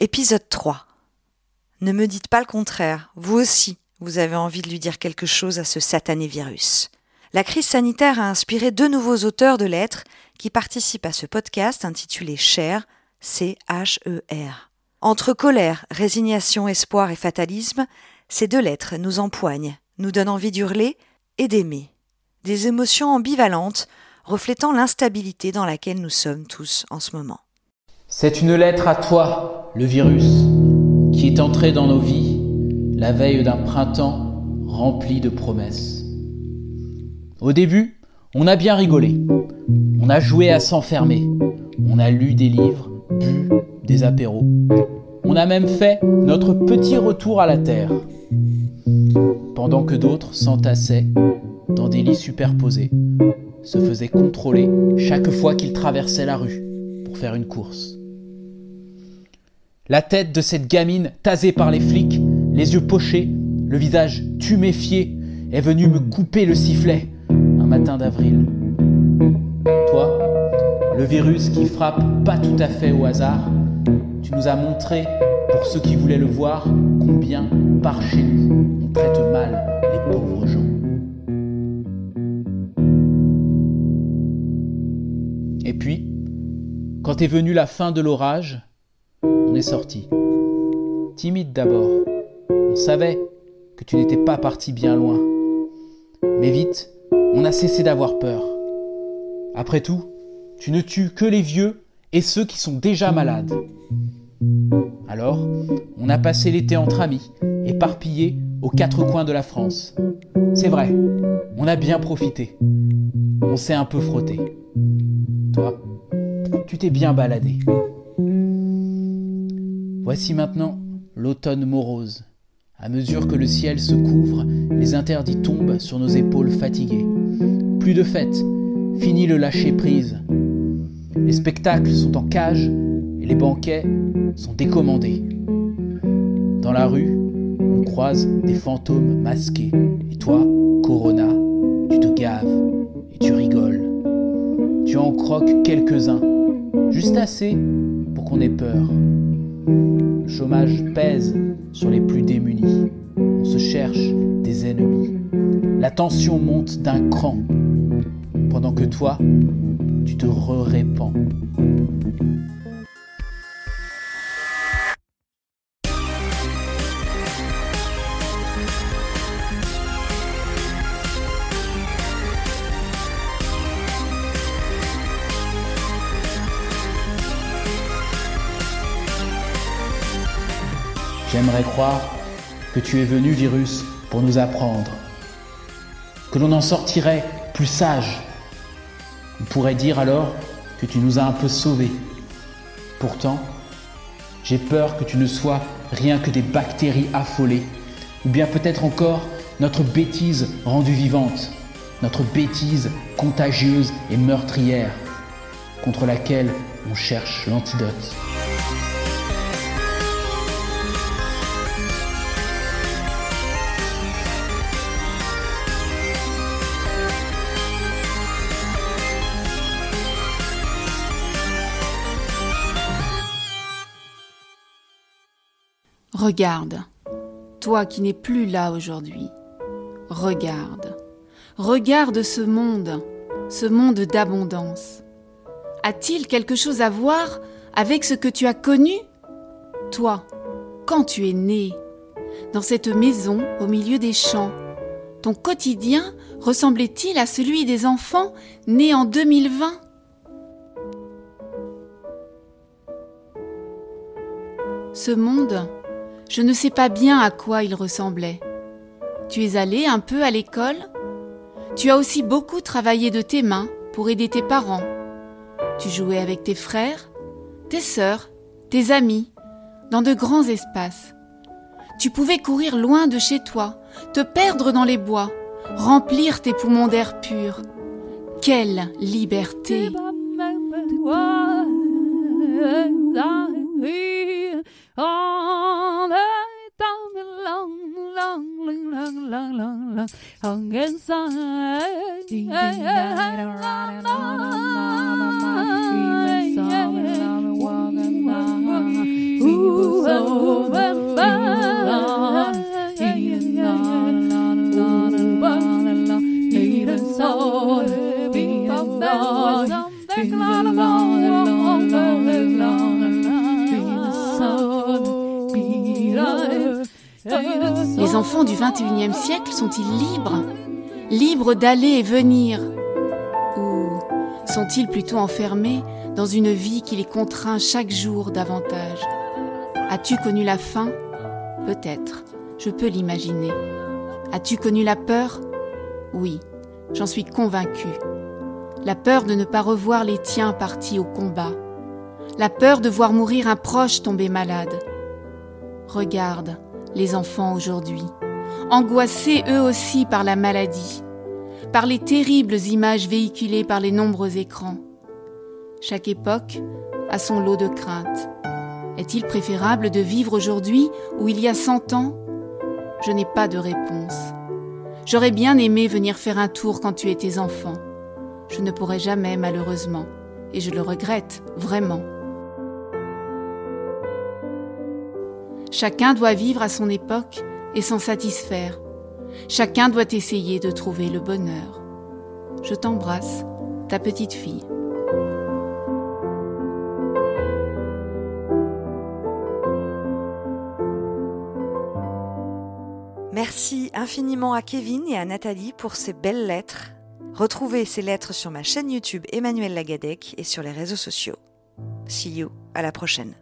Épisode 3. Ne me dites pas le contraire, vous aussi, vous avez envie de lui dire quelque chose à ce satané virus. La crise sanitaire a inspiré deux nouveaux auteurs de lettres qui participent à ce podcast intitulé Cher, C-H-E-R. Entre colère, résignation, espoir et fatalisme, ces deux lettres nous empoignent, nous donnent envie d'hurler et d'aimer. Des émotions ambivalentes reflétant l'instabilité dans laquelle nous sommes tous en ce moment. C'est une lettre à toi, le virus, qui est entré dans nos vies la veille d'un printemps rempli de promesses. Au début, on a bien rigolé. On a joué à s'enfermer. On a lu des livres, bu des apéros. On a même fait notre petit retour à la Terre. Pendant que d'autres s'entassaient dans des lits superposés, se faisaient contrôler chaque fois qu'ils traversaient la rue pour faire une course. La tête de cette gamine tasée par les flics, les yeux pochés, le visage tuméfié, est venue me couper le sifflet un matin d'avril. Toi, le virus qui frappe pas tout à fait au hasard, tu nous as montré, pour ceux qui voulaient le voir, combien, par chez nous, on traite mal les pauvres gens. Et puis, quand est venue la fin de l'orage, on est sorti. Timide d'abord. On savait que tu n'étais pas parti bien loin. Mais vite, on a cessé d'avoir peur. Après tout, tu ne tues que les vieux et ceux qui sont déjà malades. Alors, on a passé l'été entre amis, éparpillés aux quatre coins de la France. C'est vrai, on a bien profité. On s'est un peu frotté. Toi, tu t'es bien baladé. Voici maintenant l'automne morose. À mesure que le ciel se couvre, les interdits tombent sur nos épaules fatiguées. Plus de fêtes, fini le lâcher-prise. Les spectacles sont en cage et les banquets sont décommandés. Dans la rue, on croise des fantômes masqués. Et toi, Corona, tu te gaves et tu rigoles. Tu en croques quelques-uns, juste assez pour qu'on ait peur. Le chômage pèse sur les plus démunis. On se cherche des ennemis. La tension monte d'un cran, pendant que toi, tu te re-répands. J'aimerais croire que tu es venu, virus, pour nous apprendre, que l'on en sortirait plus sage. On pourrait dire alors que tu nous as un peu sauvés. Pourtant, j'ai peur que tu ne sois rien que des bactéries affolées, ou bien peut-être encore notre bêtise rendue vivante, notre bêtise contagieuse et meurtrière, contre laquelle on cherche l'antidote. Regarde, toi qui n'es plus là aujourd'hui, regarde, regarde ce monde, ce monde d'abondance. A-t-il quelque chose à voir avec ce que tu as connu? Toi, quand tu es né, dans cette maison au milieu des champs, ton quotidien ressemblait-il à celui des enfants nés en 2020 Ce monde, je ne sais pas bien à quoi il ressemblait. Tu es allé un peu à l'école? Tu as aussi beaucoup travaillé de tes mains pour aider tes parents. Tu jouais avec tes frères, tes sœurs, tes amis, dans de grands espaces. Tu pouvais courir loin de chez toi, te perdre dans les bois, remplir tes poumons d'air pur. Quelle liberté Les enfants du 21e siècle sont-ils libres Libres d'aller et venir Ou sont-ils plutôt enfermés dans une vie qui les contraint chaque jour davantage As-tu connu la faim Peut-être, je peux l'imaginer. As-tu connu la peur Oui, j'en suis convaincue. La peur de ne pas revoir les tiens partis au combat. La peur de voir mourir un proche tombé malade. Regarde les enfants aujourd'hui, angoissés eux aussi par la maladie, par les terribles images véhiculées par les nombreux écrans. Chaque époque a son lot de craintes. Est-il préférable de vivre aujourd'hui où il y a cent ans? Je n'ai pas de réponse. J'aurais bien aimé venir faire un tour quand tu étais enfant. Je ne pourrai jamais, malheureusement, et je le regrette vraiment. Chacun doit vivre à son époque et s'en satisfaire. Chacun doit essayer de trouver le bonheur. Je t'embrasse, ta petite fille. Merci infiniment à Kevin et à Nathalie pour ces belles lettres. Retrouvez ces lettres sur ma chaîne YouTube Emmanuel Lagadec et sur les réseaux sociaux. See you, à la prochaine.